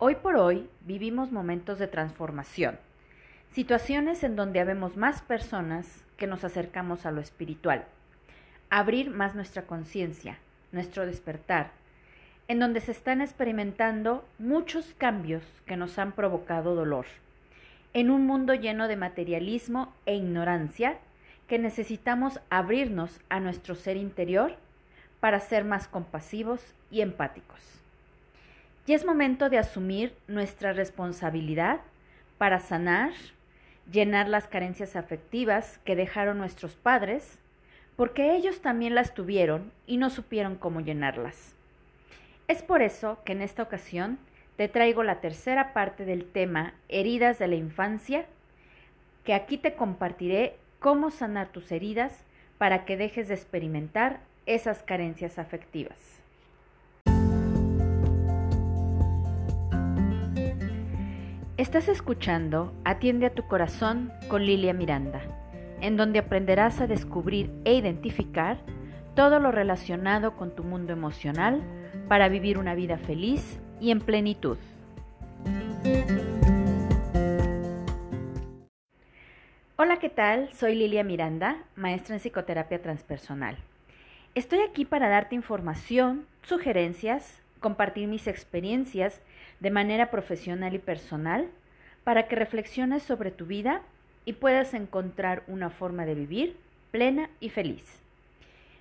Hoy por hoy vivimos momentos de transformación, situaciones en donde habemos más personas que nos acercamos a lo espiritual, abrir más nuestra conciencia, nuestro despertar, en donde se están experimentando muchos cambios que nos han provocado dolor, en un mundo lleno de materialismo e ignorancia que necesitamos abrirnos a nuestro ser interior para ser más compasivos y empáticos. Y es momento de asumir nuestra responsabilidad para sanar, llenar las carencias afectivas que dejaron nuestros padres, porque ellos también las tuvieron y no supieron cómo llenarlas. Es por eso que en esta ocasión te traigo la tercera parte del tema Heridas de la Infancia, que aquí te compartiré cómo sanar tus heridas para que dejes de experimentar esas carencias afectivas. Estás escuchando Atiende a tu corazón con Lilia Miranda, en donde aprenderás a descubrir e identificar todo lo relacionado con tu mundo emocional para vivir una vida feliz y en plenitud. Hola, ¿qué tal? Soy Lilia Miranda, maestra en psicoterapia transpersonal. Estoy aquí para darte información, sugerencias, compartir mis experiencias de manera profesional y personal para que reflexiones sobre tu vida y puedas encontrar una forma de vivir plena y feliz.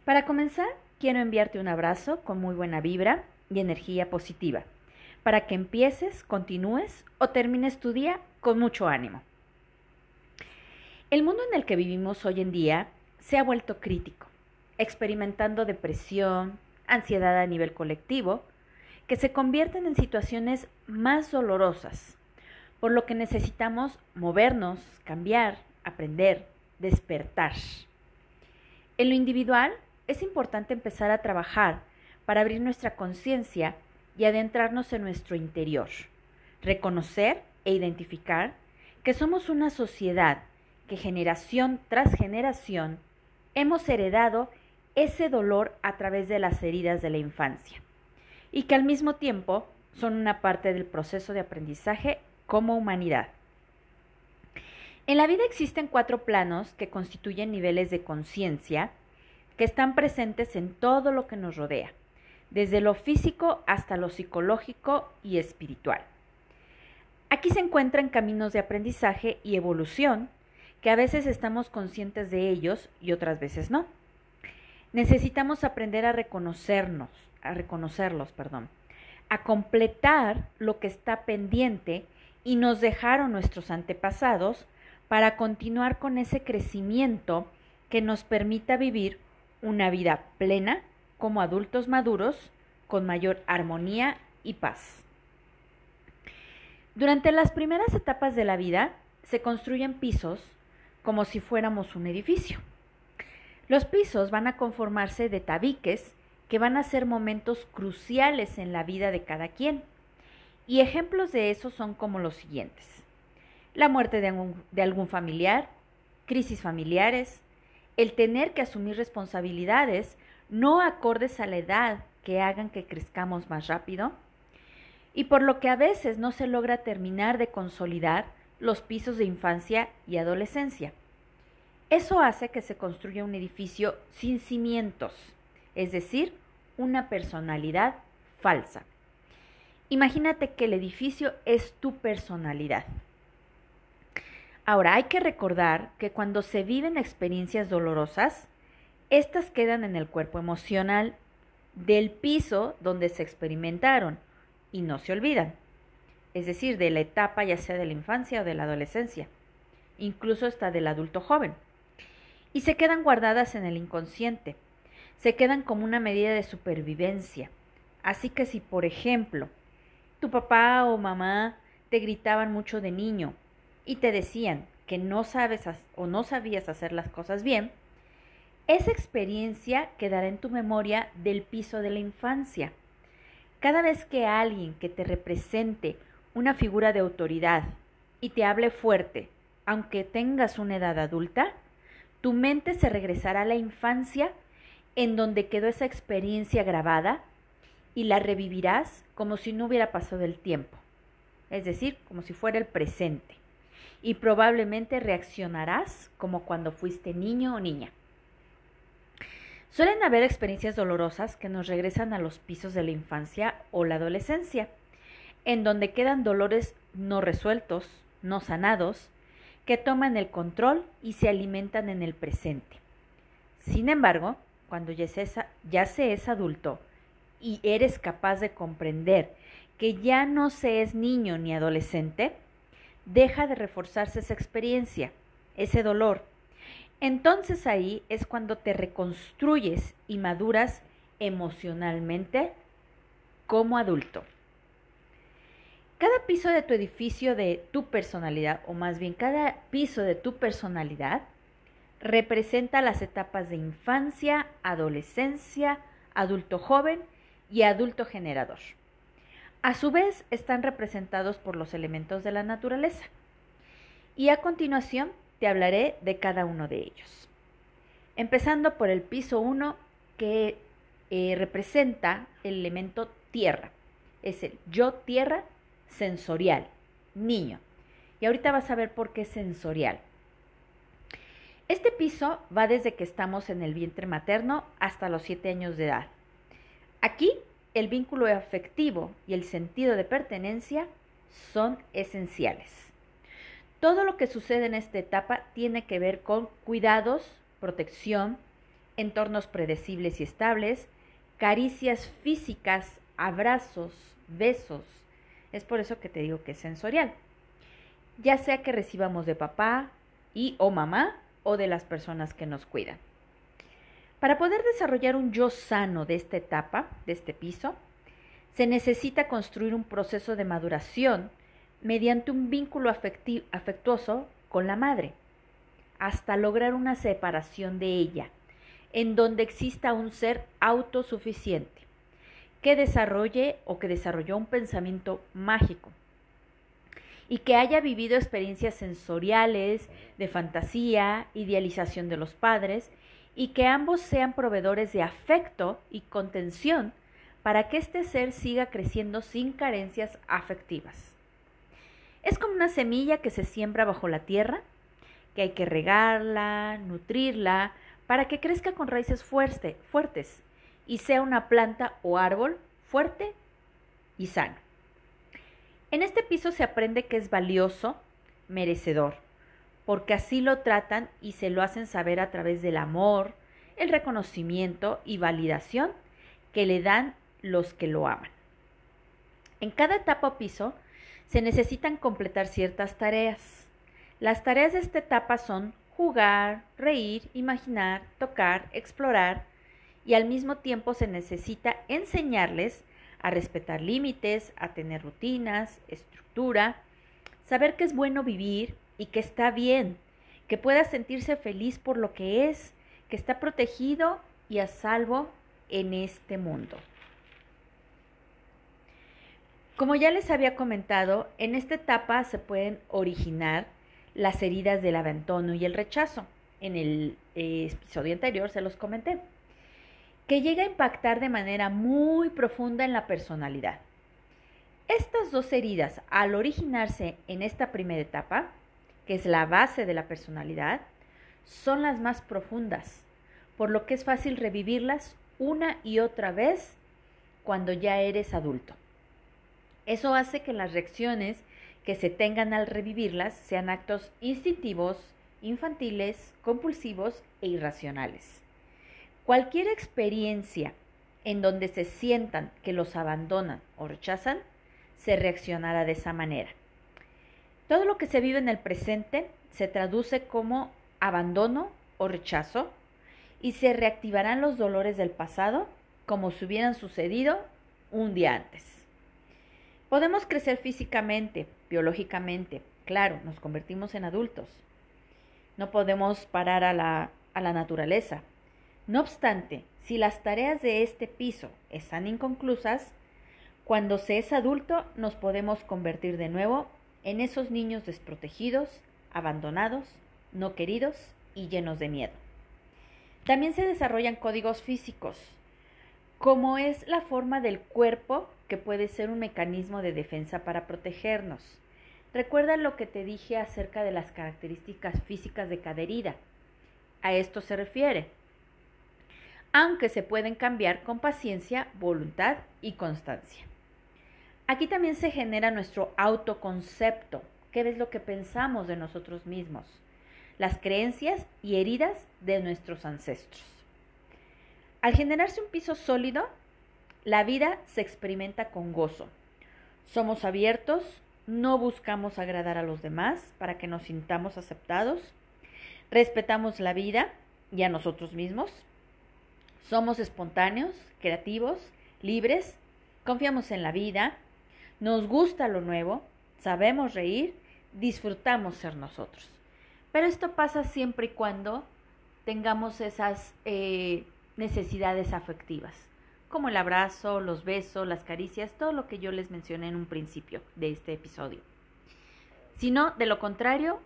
Para comenzar, quiero enviarte un abrazo con muy buena vibra y energía positiva, para que empieces, continúes o termines tu día con mucho ánimo. El mundo en el que vivimos hoy en día se ha vuelto crítico, experimentando depresión, ansiedad a nivel colectivo, que se convierten en situaciones más dolorosas, por lo que necesitamos movernos, cambiar, aprender, despertar. En lo individual, es importante empezar a trabajar para abrir nuestra conciencia y adentrarnos en nuestro interior, reconocer e identificar que somos una sociedad que generación tras generación hemos heredado ese dolor a través de las heridas de la infancia y que al mismo tiempo son una parte del proceso de aprendizaje como humanidad. En la vida existen cuatro planos que constituyen niveles de conciencia que están presentes en todo lo que nos rodea, desde lo físico hasta lo psicológico y espiritual. Aquí se encuentran caminos de aprendizaje y evolución que a veces estamos conscientes de ellos y otras veces no. Necesitamos aprender a reconocernos, a reconocerlos, perdón, a completar lo que está pendiente y nos dejaron nuestros antepasados para continuar con ese crecimiento que nos permita vivir una vida plena como adultos maduros con mayor armonía y paz. Durante las primeras etapas de la vida se construyen pisos como si fuéramos un edificio. Los pisos van a conformarse de tabiques que van a ser momentos cruciales en la vida de cada quien. Y ejemplos de eso son como los siguientes. La muerte de algún, de algún familiar, crisis familiares, el tener que asumir responsabilidades no acordes a la edad que hagan que crezcamos más rápido, y por lo que a veces no se logra terminar de consolidar los pisos de infancia y adolescencia. Eso hace que se construya un edificio sin cimientos, es decir, una personalidad falsa. Imagínate que el edificio es tu personalidad. Ahora, hay que recordar que cuando se viven experiencias dolorosas, estas quedan en el cuerpo emocional del piso donde se experimentaron y no se olvidan, es decir, de la etapa ya sea de la infancia o de la adolescencia, incluso hasta del adulto joven, y se quedan guardadas en el inconsciente se quedan como una medida de supervivencia. Así que si, por ejemplo, tu papá o mamá te gritaban mucho de niño y te decían que no sabes o no sabías hacer las cosas bien, esa experiencia quedará en tu memoria del piso de la infancia. Cada vez que alguien que te represente una figura de autoridad y te hable fuerte, aunque tengas una edad adulta, tu mente se regresará a la infancia en donde quedó esa experiencia grabada y la revivirás como si no hubiera pasado el tiempo. es decir, como si fuera el presente, y probablemente reaccionarás como cuando fuiste niño o niña. Suelen haber experiencias dolorosas que nos regresan a los pisos de la infancia o la adolescencia, en donde quedan dolores no resueltos, no sanados, que toman el control y se alimentan en el presente. Sin embargo, cuando ya se, es, adulto y eres capaz de comprender que ya no se es niño ni adolescente, deja de reforzarse esa experiencia, ese dolor. Entonces ahí es cuando te reconstruyes y maduras emocionalmente como adulto. Cada piso de tu edificio de tu personalidad, o más bien cada piso de tu personalidad, representa las etapas de infancia, adolescencia, adulto joven y adulto generador. A su vez, están representados por los elementos de la naturaleza. Y a continuación te hablaré de cada uno de ellos. Empezando por el piso 1 que eh, representa el elemento tierra. Es el yo tierra sensorial, niño. Y ahorita vas a ver por qué sensorial. Este piso va desde que estamos en el vientre materno hasta los 7 años de edad. Aquí el vínculo afectivo y el sentido de pertenencia son esenciales. Todo lo que sucede en esta etapa tiene que ver con cuidados, protección, entornos predecibles y estables, caricias físicas, abrazos, besos, es por eso que te digo que es sensorial. Ya sea que recibamos de papá y o mamá o de las personas que nos cuidan. Para poder desarrollar un yo sano de esta etapa, de este piso, se necesita construir un proceso de maduración mediante un vínculo afectuoso con la madre, hasta lograr una separación de ella, en donde exista un ser autosuficiente que desarrolle o que desarrolló un pensamiento mágico y que haya vivido experiencias sensoriales, de fantasía, idealización de los padres, y que ambos sean proveedores de afecto y contención para que este ser siga creciendo sin carencias afectivas. Es como una semilla que se siembra bajo la tierra, que hay que regarla, nutrirla, para que crezca con raíces fuerte, fuertes y sea una planta o árbol fuerte y sano. En este piso se aprende que es valioso, merecedor, porque así lo tratan y se lo hacen saber a través del amor, el reconocimiento y validación que le dan los que lo aman. En cada etapa o piso se necesitan completar ciertas tareas. Las tareas de esta etapa son jugar, reír, imaginar, tocar, explorar, y al mismo tiempo se necesita enseñarles a respetar límites, a tener rutinas, estructura, saber que es bueno vivir y que está bien, que pueda sentirse feliz por lo que es, que está protegido y a salvo en este mundo. Como ya les había comentado, en esta etapa se pueden originar las heridas del abandono y el rechazo. En el eh, episodio anterior se los comenté que llega a impactar de manera muy profunda en la personalidad. Estas dos heridas, al originarse en esta primera etapa, que es la base de la personalidad, son las más profundas, por lo que es fácil revivirlas una y otra vez cuando ya eres adulto. Eso hace que las reacciones que se tengan al revivirlas sean actos instintivos, infantiles, compulsivos e irracionales. Cualquier experiencia en donde se sientan que los abandonan o rechazan, se reaccionará de esa manera. Todo lo que se vive en el presente se traduce como abandono o rechazo y se reactivarán los dolores del pasado como si hubieran sucedido un día antes. Podemos crecer físicamente, biológicamente, claro, nos convertimos en adultos. No podemos parar a la, a la naturaleza, no obstante, si las tareas de este piso están inconclusas, cuando se es adulto nos podemos convertir de nuevo en esos niños desprotegidos, abandonados, no queridos y llenos de miedo. También se desarrollan códigos físicos, como es la forma del cuerpo que puede ser un mecanismo de defensa para protegernos. Recuerda lo que te dije acerca de las características físicas de cada herida. A esto se refiere. Aunque se pueden cambiar con paciencia, voluntad y constancia. Aquí también se genera nuestro autoconcepto, qué es lo que pensamos de nosotros mismos, las creencias y heridas de nuestros ancestros. Al generarse un piso sólido, la vida se experimenta con gozo. Somos abiertos, no buscamos agradar a los demás para que nos sintamos aceptados, respetamos la vida y a nosotros mismos, somos espontáneos, creativos, libres, confiamos en la vida, nos gusta lo nuevo, sabemos reír, disfrutamos ser nosotros. Pero esto pasa siempre y cuando tengamos esas eh, necesidades afectivas, como el abrazo, los besos, las caricias, todo lo que yo les mencioné en un principio de este episodio. Si no, de lo contrario,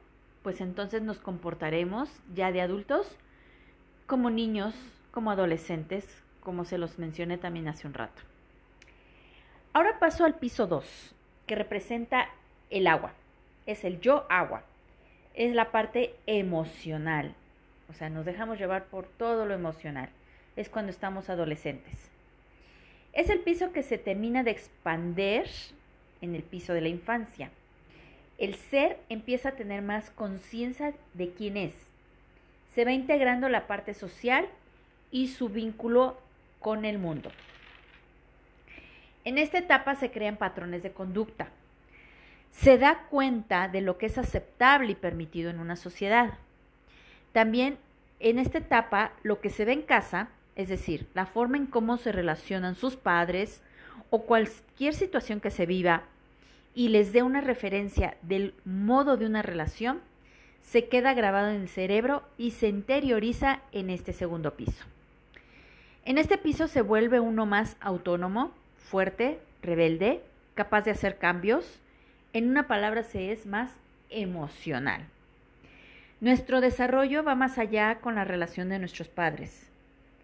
pues entonces nos comportaremos ya de adultos como niños, como adolescentes, como se los mencioné también hace un rato. Ahora paso al piso 2, que representa el agua. Es el yo agua. Es la parte emocional. O sea, nos dejamos llevar por todo lo emocional. Es cuando estamos adolescentes. Es el piso que se termina de expander en el piso de la infancia. El ser empieza a tener más conciencia de quién es. Se va integrando la parte social y su vínculo con el mundo. En esta etapa se crean patrones de conducta. Se da cuenta de lo que es aceptable y permitido en una sociedad. También en esta etapa lo que se ve en casa, es decir, la forma en cómo se relacionan sus padres o cualquier situación que se viva y les dé una referencia del modo de una relación, se queda grabado en el cerebro y se interioriza en este segundo piso. En este piso se vuelve uno más autónomo, fuerte, rebelde, capaz de hacer cambios. En una palabra se es más emocional. Nuestro desarrollo va más allá con la relación de nuestros padres.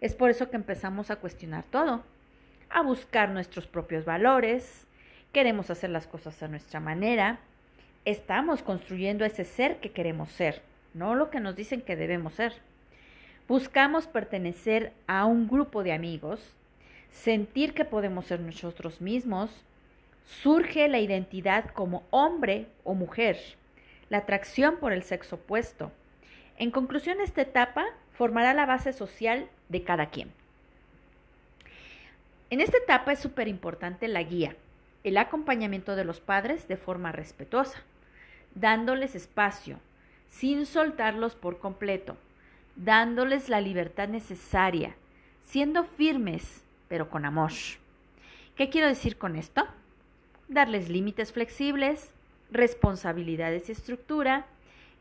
Es por eso que empezamos a cuestionar todo, a buscar nuestros propios valores, queremos hacer las cosas a nuestra manera, estamos construyendo ese ser que queremos ser, no lo que nos dicen que debemos ser. Buscamos pertenecer a un grupo de amigos, sentir que podemos ser nosotros mismos, surge la identidad como hombre o mujer, la atracción por el sexo opuesto. En conclusión, esta etapa formará la base social de cada quien. En esta etapa es súper importante la guía, el acompañamiento de los padres de forma respetuosa, dándoles espacio, sin soltarlos por completo, dándoles la libertad necesaria, siendo firmes pero con amor. ¿Qué quiero decir con esto? Darles límites flexibles, responsabilidades y estructura,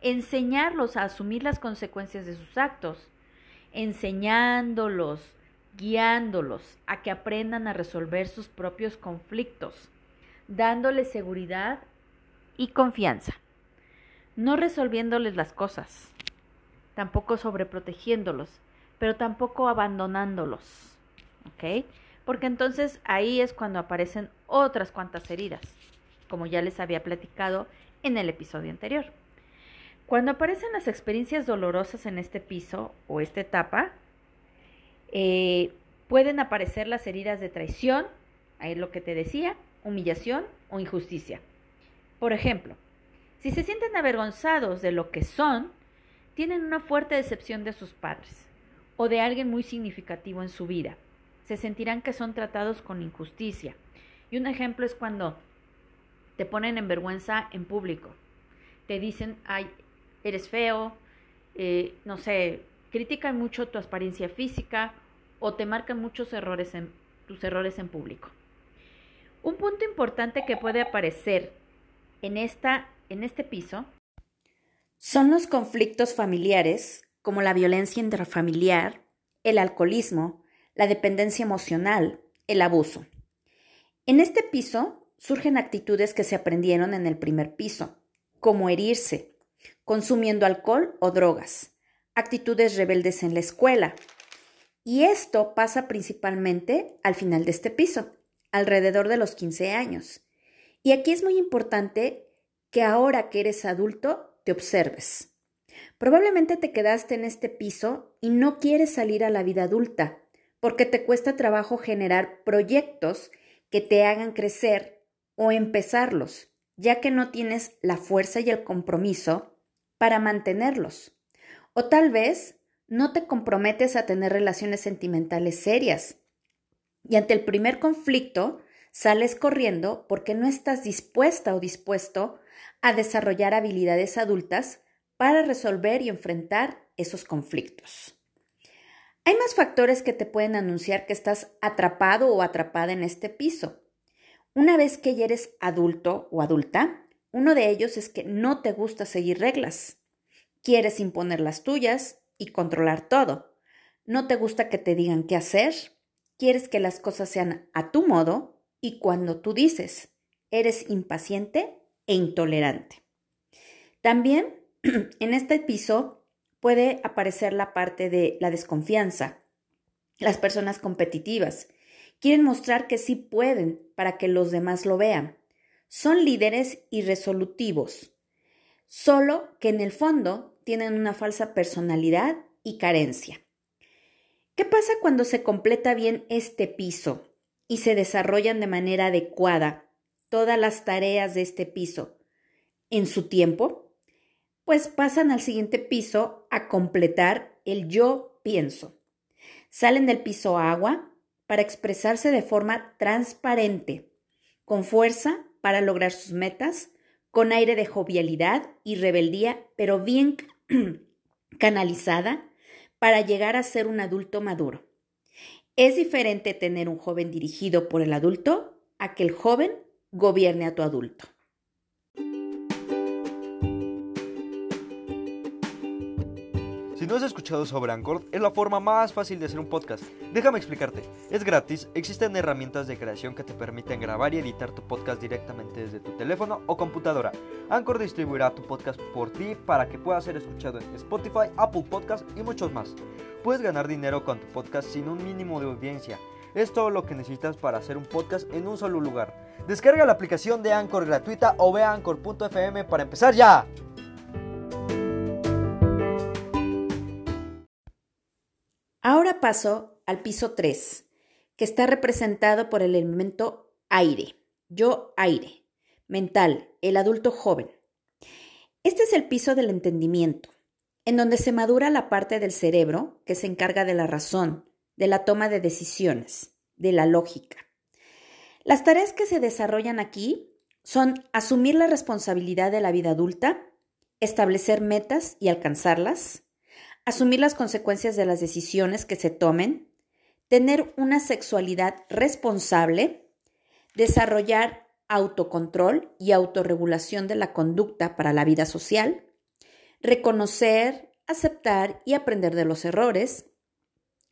enseñarlos a asumir las consecuencias de sus actos, enseñándolos, guiándolos a que aprendan a resolver sus propios conflictos, dándoles seguridad y confianza, no resolviéndoles las cosas, tampoco sobreprotegiéndolos, pero tampoco abandonándolos. ¿ok? Porque entonces ahí es cuando aparecen otras cuantas heridas, como ya les había platicado en el episodio anterior. Cuando aparecen las experiencias dolorosas en este piso o esta etapa, eh, pueden aparecer las heridas de traición, ahí es lo que te decía, humillación o injusticia. Por ejemplo, si se sienten avergonzados de lo que son, tienen una fuerte decepción de sus padres o de alguien muy significativo en su vida se sentirán que son tratados con injusticia. Y un ejemplo es cuando te ponen en vergüenza en público. Te dicen, ay, eres feo, eh, no sé, critican mucho tu apariencia física o te marcan muchos errores en tus errores en público. Un punto importante que puede aparecer en, esta, en este piso son los conflictos familiares, como la violencia intrafamiliar, el alcoholismo, la dependencia emocional, el abuso. En este piso surgen actitudes que se aprendieron en el primer piso, como herirse, consumiendo alcohol o drogas, actitudes rebeldes en la escuela. Y esto pasa principalmente al final de este piso, alrededor de los 15 años. Y aquí es muy importante que ahora que eres adulto te observes. Probablemente te quedaste en este piso y no quieres salir a la vida adulta porque te cuesta trabajo generar proyectos que te hagan crecer o empezarlos, ya que no tienes la fuerza y el compromiso para mantenerlos. O tal vez no te comprometes a tener relaciones sentimentales serias. Y ante el primer conflicto, sales corriendo porque no estás dispuesta o dispuesto a desarrollar habilidades adultas para resolver y enfrentar esos conflictos. Hay más factores que te pueden anunciar que estás atrapado o atrapada en este piso. Una vez que ya eres adulto o adulta, uno de ellos es que no te gusta seguir reglas. Quieres imponer las tuyas y controlar todo. No te gusta que te digan qué hacer. Quieres que las cosas sean a tu modo y cuando tú dices. Eres impaciente e intolerante. También en este piso puede aparecer la parte de la desconfianza. Las personas competitivas quieren mostrar que sí pueden para que los demás lo vean. Son líderes irresolutivos, solo que en el fondo tienen una falsa personalidad y carencia. ¿Qué pasa cuando se completa bien este piso y se desarrollan de manera adecuada todas las tareas de este piso en su tiempo? pues pasan al siguiente piso a completar el yo pienso. Salen del piso agua para expresarse de forma transparente, con fuerza para lograr sus metas, con aire de jovialidad y rebeldía, pero bien canalizada para llegar a ser un adulto maduro. Es diferente tener un joven dirigido por el adulto a que el joven gobierne a tu adulto. Si no has escuchado sobre Anchor, es la forma más fácil de hacer un podcast. Déjame explicarte. Es gratis, existen herramientas de creación que te permiten grabar y editar tu podcast directamente desde tu teléfono o computadora. Anchor distribuirá tu podcast por ti para que pueda ser escuchado en Spotify, Apple Podcast y muchos más. Puedes ganar dinero con tu podcast sin un mínimo de audiencia. Es todo lo que necesitas para hacer un podcast en un solo lugar. Descarga la aplicación de Anchor gratuita o ve a anchor.fm para empezar ya. Ahora paso al piso 3, que está representado por el elemento aire, yo aire, mental, el adulto joven. Este es el piso del entendimiento, en donde se madura la parte del cerebro que se encarga de la razón, de la toma de decisiones, de la lógica. Las tareas que se desarrollan aquí son asumir la responsabilidad de la vida adulta, establecer metas y alcanzarlas, asumir las consecuencias de las decisiones que se tomen, tener una sexualidad responsable, desarrollar autocontrol y autorregulación de la conducta para la vida social, reconocer, aceptar y aprender de los errores,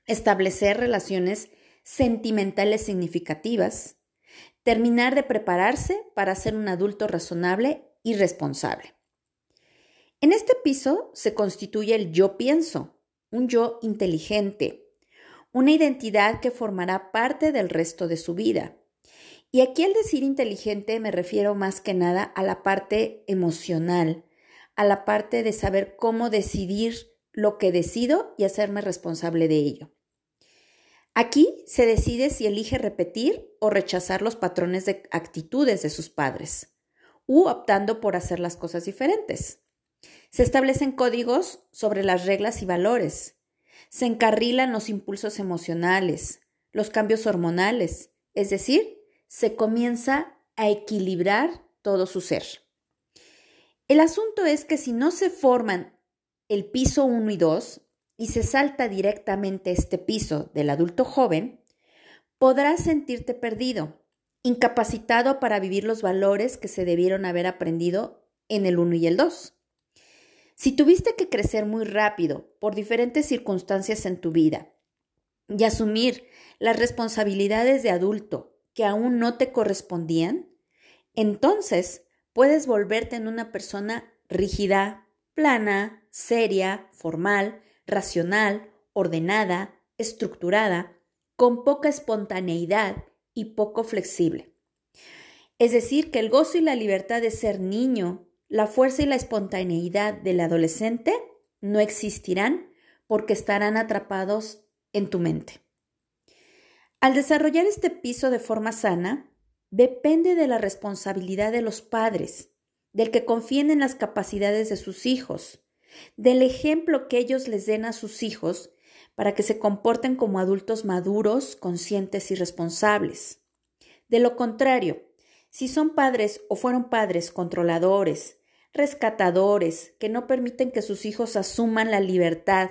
establecer relaciones sentimentales significativas, terminar de prepararse para ser un adulto razonable y responsable. En este piso se constituye el yo pienso, un yo inteligente, una identidad que formará parte del resto de su vida. Y aquí al decir inteligente me refiero más que nada a la parte emocional, a la parte de saber cómo decidir lo que decido y hacerme responsable de ello. Aquí se decide si elige repetir o rechazar los patrones de actitudes de sus padres, u optando por hacer las cosas diferentes. Se establecen códigos sobre las reglas y valores. Se encarrilan los impulsos emocionales, los cambios hormonales, es decir, se comienza a equilibrar todo su ser. El asunto es que si no se forman el piso 1 y 2 y se salta directamente este piso del adulto joven, podrás sentirte perdido, incapacitado para vivir los valores que se debieron haber aprendido en el 1 y el 2. Si tuviste que crecer muy rápido por diferentes circunstancias en tu vida y asumir las responsabilidades de adulto que aún no te correspondían, entonces puedes volverte en una persona rígida, plana, seria, formal, racional, ordenada, estructurada, con poca espontaneidad y poco flexible. Es decir, que el gozo y la libertad de ser niño, la fuerza y la espontaneidad del adolescente no existirán porque estarán atrapados en tu mente. Al desarrollar este piso de forma sana, depende de la responsabilidad de los padres, del que confíen en las capacidades de sus hijos, del ejemplo que ellos les den a sus hijos para que se comporten como adultos maduros, conscientes y responsables. De lo contrario, si son padres o fueron padres controladores, rescatadores, que no permiten que sus hijos asuman la libertad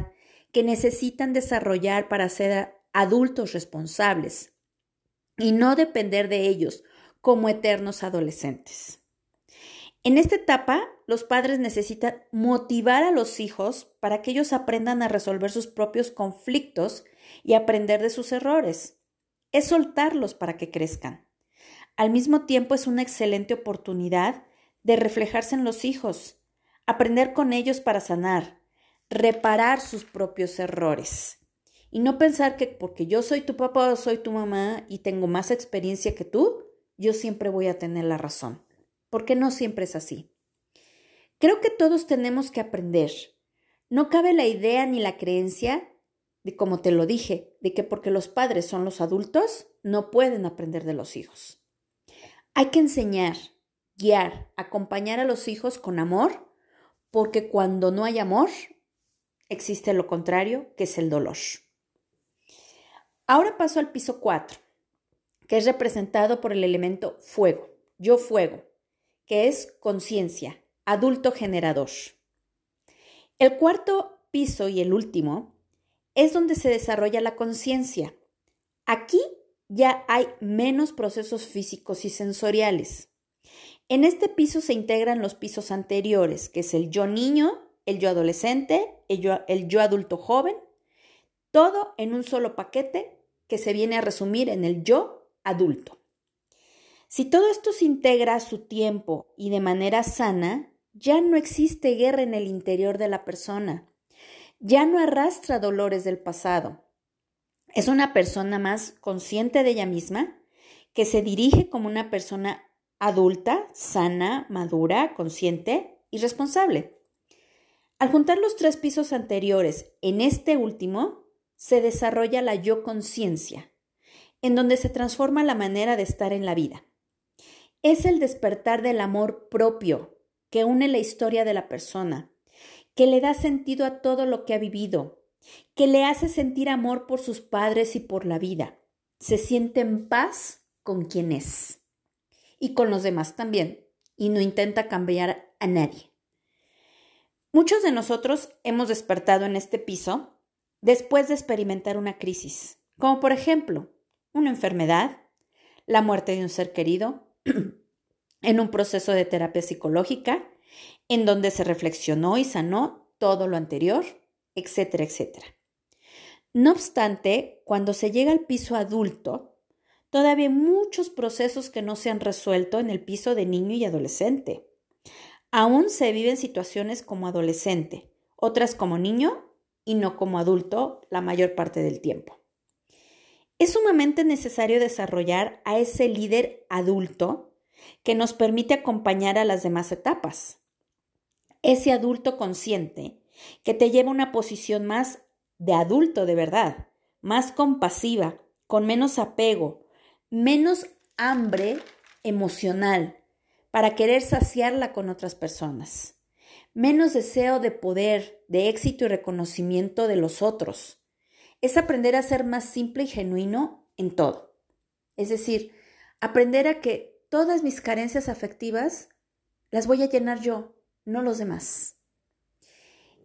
que necesitan desarrollar para ser adultos responsables y no depender de ellos como eternos adolescentes. En esta etapa, los padres necesitan motivar a los hijos para que ellos aprendan a resolver sus propios conflictos y aprender de sus errores. Es soltarlos para que crezcan. Al mismo tiempo es una excelente oportunidad de reflejarse en los hijos, aprender con ellos para sanar, reparar sus propios errores. Y no pensar que porque yo soy tu papá o soy tu mamá y tengo más experiencia que tú, yo siempre voy a tener la razón porque no siempre es así. Creo que todos tenemos que aprender. No cabe la idea ni la creencia de, como te lo dije, de que porque los padres son los adultos, no pueden aprender de los hijos. Hay que enseñar, guiar, acompañar a los hijos con amor, porque cuando no hay amor, existe lo contrario, que es el dolor. Ahora paso al piso 4, que es representado por el elemento fuego, yo fuego que es conciencia, adulto generador. El cuarto piso y el último es donde se desarrolla la conciencia. Aquí ya hay menos procesos físicos y sensoriales. En este piso se integran los pisos anteriores, que es el yo niño, el yo adolescente, el yo, el yo adulto joven, todo en un solo paquete que se viene a resumir en el yo adulto. Si todo esto se integra a su tiempo y de manera sana, ya no existe guerra en el interior de la persona, ya no arrastra dolores del pasado. Es una persona más consciente de ella misma, que se dirige como una persona adulta, sana, madura, consciente y responsable. Al juntar los tres pisos anteriores en este último, se desarrolla la yo conciencia, en donde se transforma la manera de estar en la vida. Es el despertar del amor propio que une la historia de la persona, que le da sentido a todo lo que ha vivido, que le hace sentir amor por sus padres y por la vida. Se siente en paz con quien es y con los demás también, y no intenta cambiar a nadie. Muchos de nosotros hemos despertado en este piso después de experimentar una crisis, como por ejemplo una enfermedad, la muerte de un ser querido, en un proceso de terapia psicológica en donde se reflexionó y sanó todo lo anterior, etcétera, etcétera. No obstante, cuando se llega al piso adulto, todavía hay muchos procesos que no se han resuelto en el piso de niño y adolescente. Aún se viven situaciones como adolescente, otras como niño y no como adulto la mayor parte del tiempo. Es sumamente necesario desarrollar a ese líder adulto que nos permite acompañar a las demás etapas. Ese adulto consciente que te lleva a una posición más de adulto de verdad, más compasiva, con menos apego, menos hambre emocional para querer saciarla con otras personas, menos deseo de poder, de éxito y reconocimiento de los otros, es aprender a ser más simple y genuino en todo. Es decir, aprender a que todas mis carencias afectivas las voy a llenar yo, no los demás.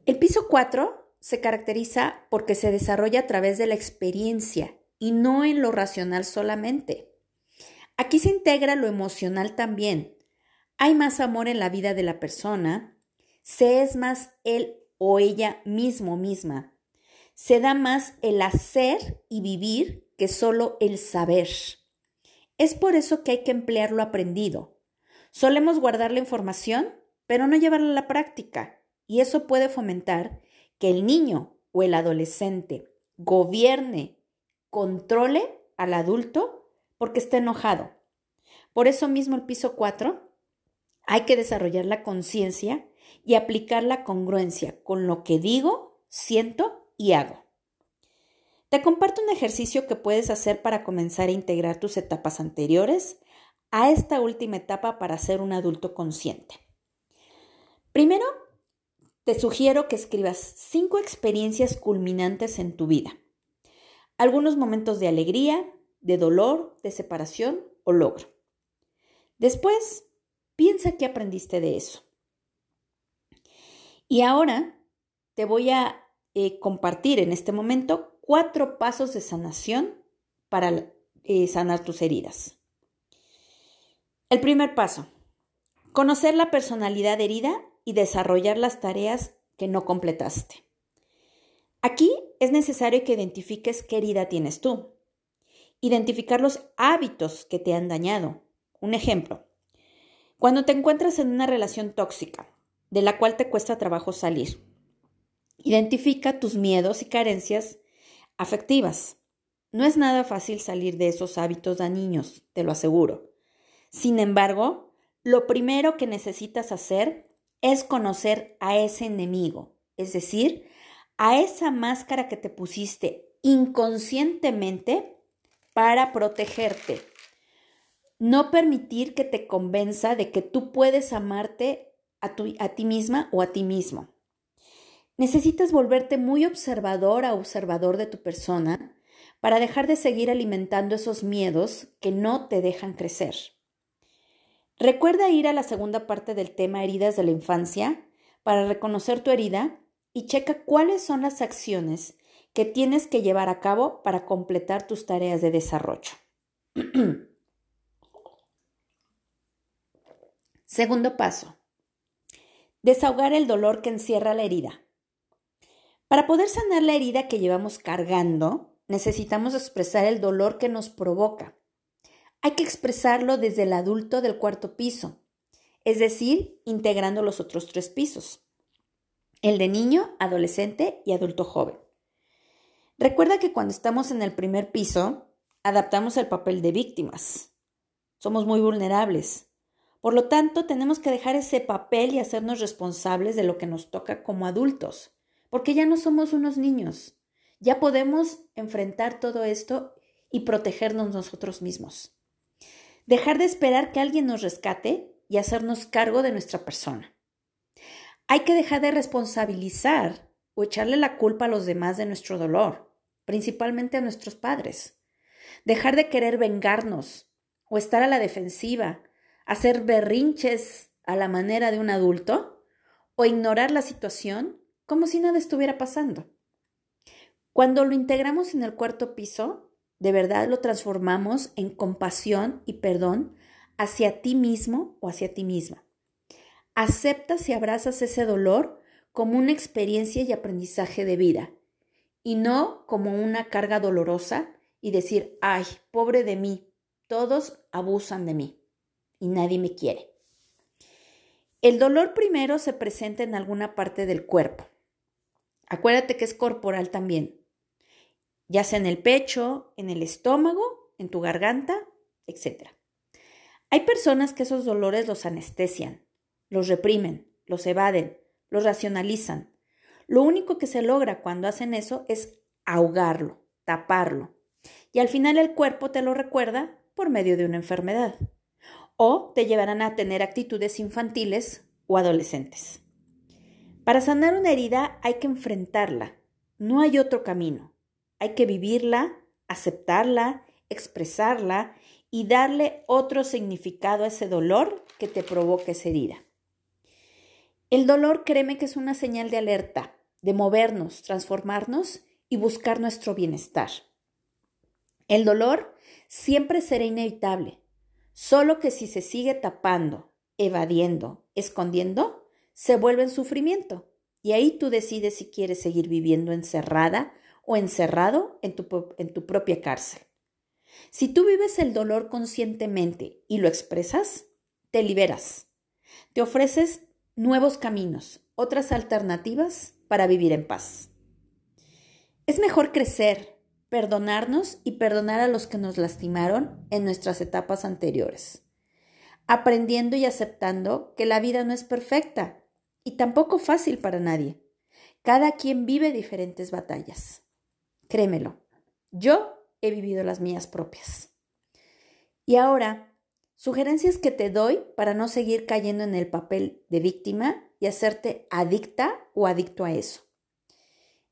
El piso 4 se caracteriza porque se desarrolla a través de la experiencia y no en lo racional solamente. Aquí se integra lo emocional también. Hay más amor en la vida de la persona, se es más él o ella mismo misma se da más el hacer y vivir que solo el saber. Es por eso que hay que emplear lo aprendido. Solemos guardar la información, pero no llevarla a la práctica, y eso puede fomentar que el niño o el adolescente gobierne, controle al adulto porque está enojado. Por eso mismo el piso 4 hay que desarrollar la conciencia y aplicar la congruencia con lo que digo, siento y hago. Te comparto un ejercicio que puedes hacer para comenzar a integrar tus etapas anteriores a esta última etapa para ser un adulto consciente. Primero, te sugiero que escribas cinco experiencias culminantes en tu vida. Algunos momentos de alegría, de dolor, de separación o logro. Después, piensa qué aprendiste de eso. Y ahora te voy a eh, compartir en este momento cuatro pasos de sanación para eh, sanar tus heridas. El primer paso, conocer la personalidad herida y desarrollar las tareas que no completaste. Aquí es necesario que identifiques qué herida tienes tú. Identificar los hábitos que te han dañado. Un ejemplo, cuando te encuentras en una relación tóxica, de la cual te cuesta trabajo salir, identifica tus miedos y carencias afectivas. No es nada fácil salir de esos hábitos dañinos, te lo aseguro. Sin embargo, lo primero que necesitas hacer es conocer a ese enemigo, es decir, a esa máscara que te pusiste inconscientemente para protegerte. No permitir que te convenza de que tú puedes amarte a, a ti misma o a ti mismo. Necesitas volverte muy observador a observador de tu persona para dejar de seguir alimentando esos miedos que no te dejan crecer. Recuerda ir a la segunda parte del tema heridas de la infancia para reconocer tu herida y checa cuáles son las acciones que tienes que llevar a cabo para completar tus tareas de desarrollo. Segundo paso. Desahogar el dolor que encierra la herida. Para poder sanar la herida que llevamos cargando, necesitamos expresar el dolor que nos provoca hay que expresarlo desde el adulto del cuarto piso, es decir, integrando los otros tres pisos, el de niño, adolescente y adulto joven. Recuerda que cuando estamos en el primer piso, adaptamos el papel de víctimas. Somos muy vulnerables. Por lo tanto, tenemos que dejar ese papel y hacernos responsables de lo que nos toca como adultos, porque ya no somos unos niños. Ya podemos enfrentar todo esto y protegernos nosotros mismos. Dejar de esperar que alguien nos rescate y hacernos cargo de nuestra persona. Hay que dejar de responsabilizar o echarle la culpa a los demás de nuestro dolor, principalmente a nuestros padres. Dejar de querer vengarnos o estar a la defensiva, hacer berrinches a la manera de un adulto o ignorar la situación como si nada estuviera pasando. Cuando lo integramos en el cuarto piso, de verdad lo transformamos en compasión y perdón hacia ti mismo o hacia ti misma. Aceptas y abrazas ese dolor como una experiencia y aprendizaje de vida y no como una carga dolorosa y decir, ay, pobre de mí, todos abusan de mí y nadie me quiere. El dolor primero se presenta en alguna parte del cuerpo. Acuérdate que es corporal también ya sea en el pecho, en el estómago, en tu garganta, etc. Hay personas que esos dolores los anestesian, los reprimen, los evaden, los racionalizan. Lo único que se logra cuando hacen eso es ahogarlo, taparlo. Y al final el cuerpo te lo recuerda por medio de una enfermedad. O te llevarán a tener actitudes infantiles o adolescentes. Para sanar una herida hay que enfrentarla. No hay otro camino. Hay que vivirla, aceptarla, expresarla y darle otro significado a ese dolor que te provoque esa herida. El dolor, créeme que es una señal de alerta, de movernos, transformarnos y buscar nuestro bienestar. El dolor siempre será inevitable, solo que si se sigue tapando, evadiendo, escondiendo, se vuelve en sufrimiento. Y ahí tú decides si quieres seguir viviendo encerrada o encerrado en tu, en tu propia cárcel. Si tú vives el dolor conscientemente y lo expresas, te liberas. Te ofreces nuevos caminos, otras alternativas para vivir en paz. Es mejor crecer, perdonarnos y perdonar a los que nos lastimaron en nuestras etapas anteriores, aprendiendo y aceptando que la vida no es perfecta y tampoco fácil para nadie. Cada quien vive diferentes batallas. Créemelo, yo he vivido las mías propias. Y ahora, sugerencias que te doy para no seguir cayendo en el papel de víctima y hacerte adicta o adicto a eso.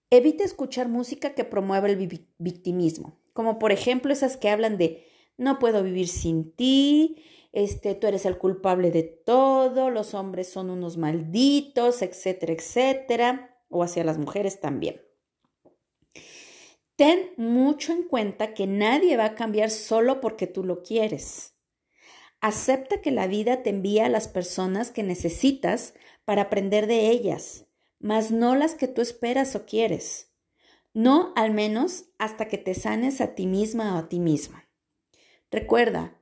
Evita escuchar música que promueva el victimismo, como por ejemplo esas que hablan de no puedo vivir sin ti, este, tú eres el culpable de todo, los hombres son unos malditos, etcétera, etcétera, o hacia las mujeres también. Ten mucho en cuenta que nadie va a cambiar solo porque tú lo quieres. Acepta que la vida te envía a las personas que necesitas para aprender de ellas mas no las que tú esperas o quieres. No al menos hasta que te sanes a ti misma o a ti misma. Recuerda,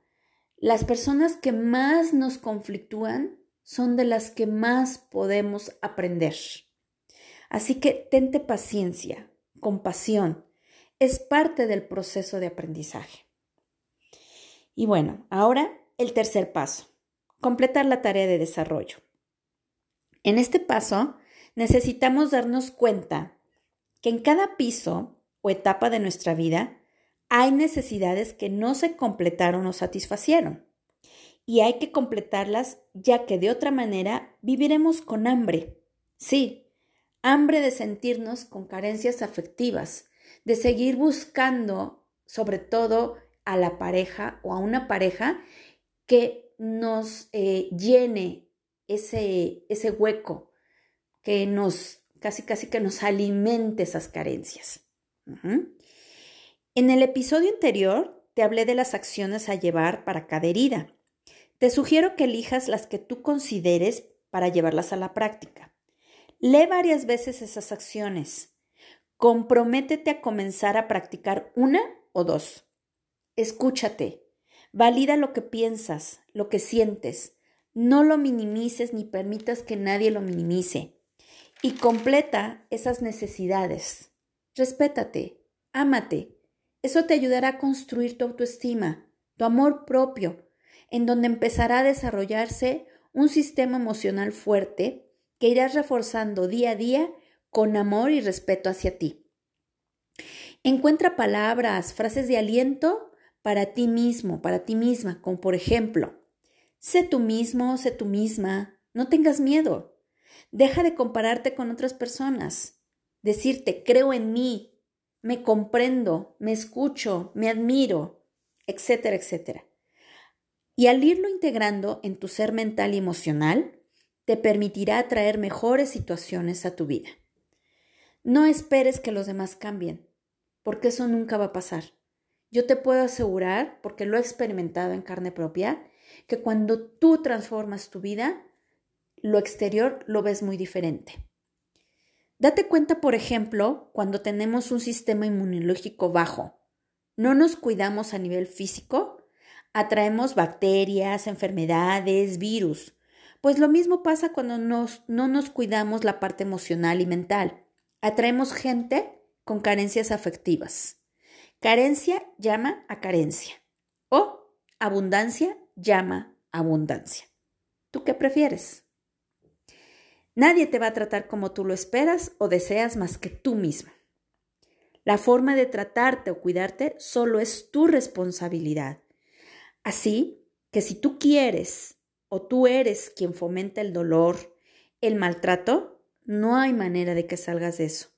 las personas que más nos conflictúan son de las que más podemos aprender. Así que tente paciencia, compasión, es parte del proceso de aprendizaje. Y bueno, ahora el tercer paso, completar la tarea de desarrollo. En este paso necesitamos darnos cuenta que en cada piso o etapa de nuestra vida hay necesidades que no se completaron o satisfacieron. Y hay que completarlas ya que de otra manera viviremos con hambre. Sí, hambre de sentirnos con carencias afectivas, de seguir buscando sobre todo a la pareja o a una pareja que nos eh, llene ese, ese hueco, que nos, casi casi que nos alimente esas carencias. En el episodio anterior te hablé de las acciones a llevar para cada herida. Te sugiero que elijas las que tú consideres para llevarlas a la práctica. Lee varias veces esas acciones. Comprométete a comenzar a practicar una o dos. Escúchate. Valida lo que piensas, lo que sientes. No lo minimices ni permitas que nadie lo minimice y completa esas necesidades. Respétate, ámate. Eso te ayudará a construir tu autoestima, tu amor propio, en donde empezará a desarrollarse un sistema emocional fuerte que irás reforzando día a día con amor y respeto hacia ti. Encuentra palabras, frases de aliento para ti mismo, para ti misma, como por ejemplo, sé tú mismo, sé tú misma, no tengas miedo, Deja de compararte con otras personas. Decirte, creo en mí, me comprendo, me escucho, me admiro, etcétera, etcétera. Y al irlo integrando en tu ser mental y emocional, te permitirá atraer mejores situaciones a tu vida. No esperes que los demás cambien, porque eso nunca va a pasar. Yo te puedo asegurar, porque lo he experimentado en carne propia, que cuando tú transformas tu vida, lo exterior lo ves muy diferente. Date cuenta, por ejemplo, cuando tenemos un sistema inmunológico bajo, no nos cuidamos a nivel físico, atraemos bacterias, enfermedades, virus. Pues lo mismo pasa cuando no nos cuidamos la parte emocional y mental. Atraemos gente con carencias afectivas. Carencia llama a carencia o abundancia llama abundancia. ¿Tú qué prefieres? Nadie te va a tratar como tú lo esperas o deseas más que tú mismo. La forma de tratarte o cuidarte solo es tu responsabilidad. Así que si tú quieres o tú eres quien fomenta el dolor, el maltrato, no hay manera de que salgas de eso.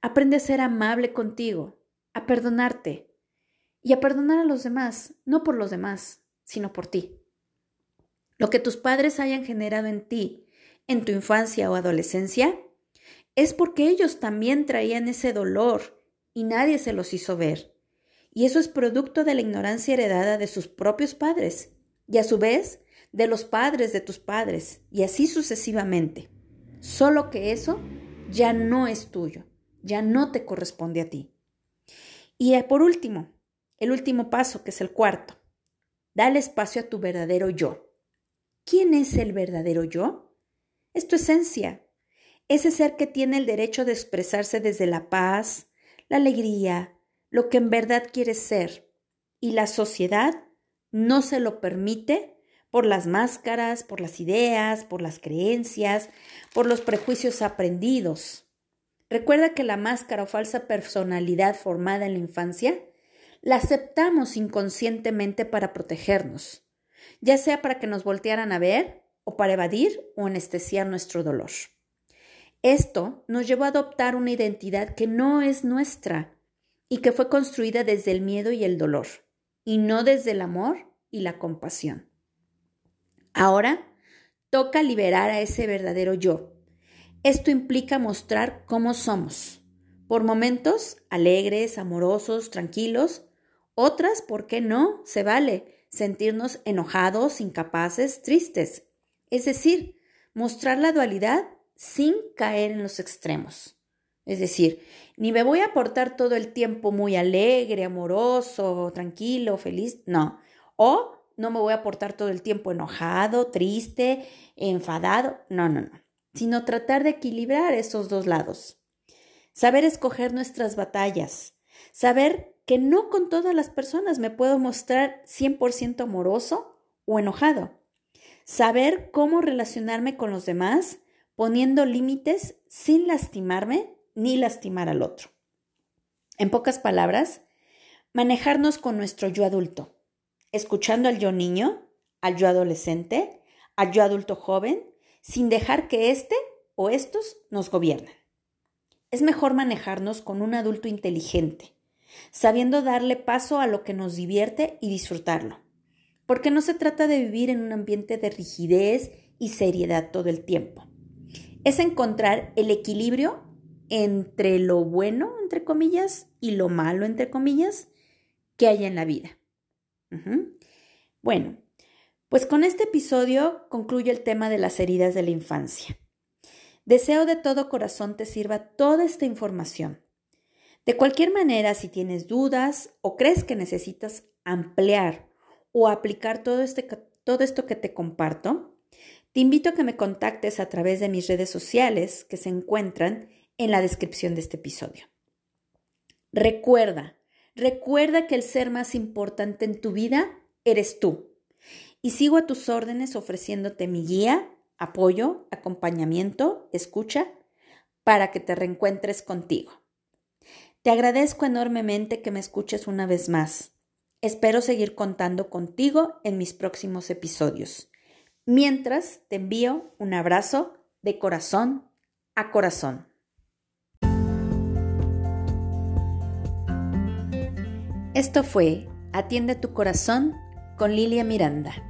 Aprende a ser amable contigo, a perdonarte y a perdonar a los demás, no por los demás, sino por ti. Lo que tus padres hayan generado en ti en tu infancia o adolescencia, es porque ellos también traían ese dolor y nadie se los hizo ver. Y eso es producto de la ignorancia heredada de sus propios padres y a su vez de los padres de tus padres y así sucesivamente. Solo que eso ya no es tuyo, ya no te corresponde a ti. Y eh, por último, el último paso, que es el cuarto, dale espacio a tu verdadero yo. ¿Quién es el verdadero yo? Es tu esencia, ese ser que tiene el derecho de expresarse desde la paz, la alegría, lo que en verdad quieres ser y la sociedad no se lo permite por las máscaras, por las ideas, por las creencias, por los prejuicios aprendidos. Recuerda que la máscara o falsa personalidad formada en la infancia la aceptamos inconscientemente para protegernos, ya sea para que nos voltearan a ver o para evadir o anestesiar nuestro dolor. Esto nos llevó a adoptar una identidad que no es nuestra y que fue construida desde el miedo y el dolor, y no desde el amor y la compasión. Ahora toca liberar a ese verdadero yo. Esto implica mostrar cómo somos. Por momentos alegres, amorosos, tranquilos. Otras, ¿por qué no? Se vale sentirnos enojados, incapaces, tristes. Es decir, mostrar la dualidad sin caer en los extremos. Es decir, ni me voy a portar todo el tiempo muy alegre, amoroso, tranquilo, feliz, no. O no me voy a portar todo el tiempo enojado, triste, enfadado, no, no, no, sino tratar de equilibrar esos dos lados. Saber escoger nuestras batallas, saber que no con todas las personas me puedo mostrar 100% amoroso o enojado. Saber cómo relacionarme con los demás poniendo límites sin lastimarme ni lastimar al otro. En pocas palabras, manejarnos con nuestro yo adulto, escuchando al yo niño, al yo adolescente, al yo adulto joven, sin dejar que éste o estos nos gobiernen. Es mejor manejarnos con un adulto inteligente, sabiendo darle paso a lo que nos divierte y disfrutarlo, porque no se trata de vivir en un ambiente de rigidez y seriedad todo el tiempo es encontrar el equilibrio entre lo bueno, entre comillas, y lo malo, entre comillas, que hay en la vida. Bueno, pues con este episodio concluye el tema de las heridas de la infancia. Deseo de todo corazón te sirva toda esta información. De cualquier manera, si tienes dudas o crees que necesitas ampliar o aplicar todo, este, todo esto que te comparto, te invito a que me contactes a través de mis redes sociales que se encuentran en la descripción de este episodio. Recuerda, recuerda que el ser más importante en tu vida eres tú. Y sigo a tus órdenes ofreciéndote mi guía, apoyo, acompañamiento, escucha, para que te reencuentres contigo. Te agradezco enormemente que me escuches una vez más. Espero seguir contando contigo en mis próximos episodios. Mientras te envío un abrazo de corazón a corazón. Esto fue Atiende tu corazón con Lilia Miranda.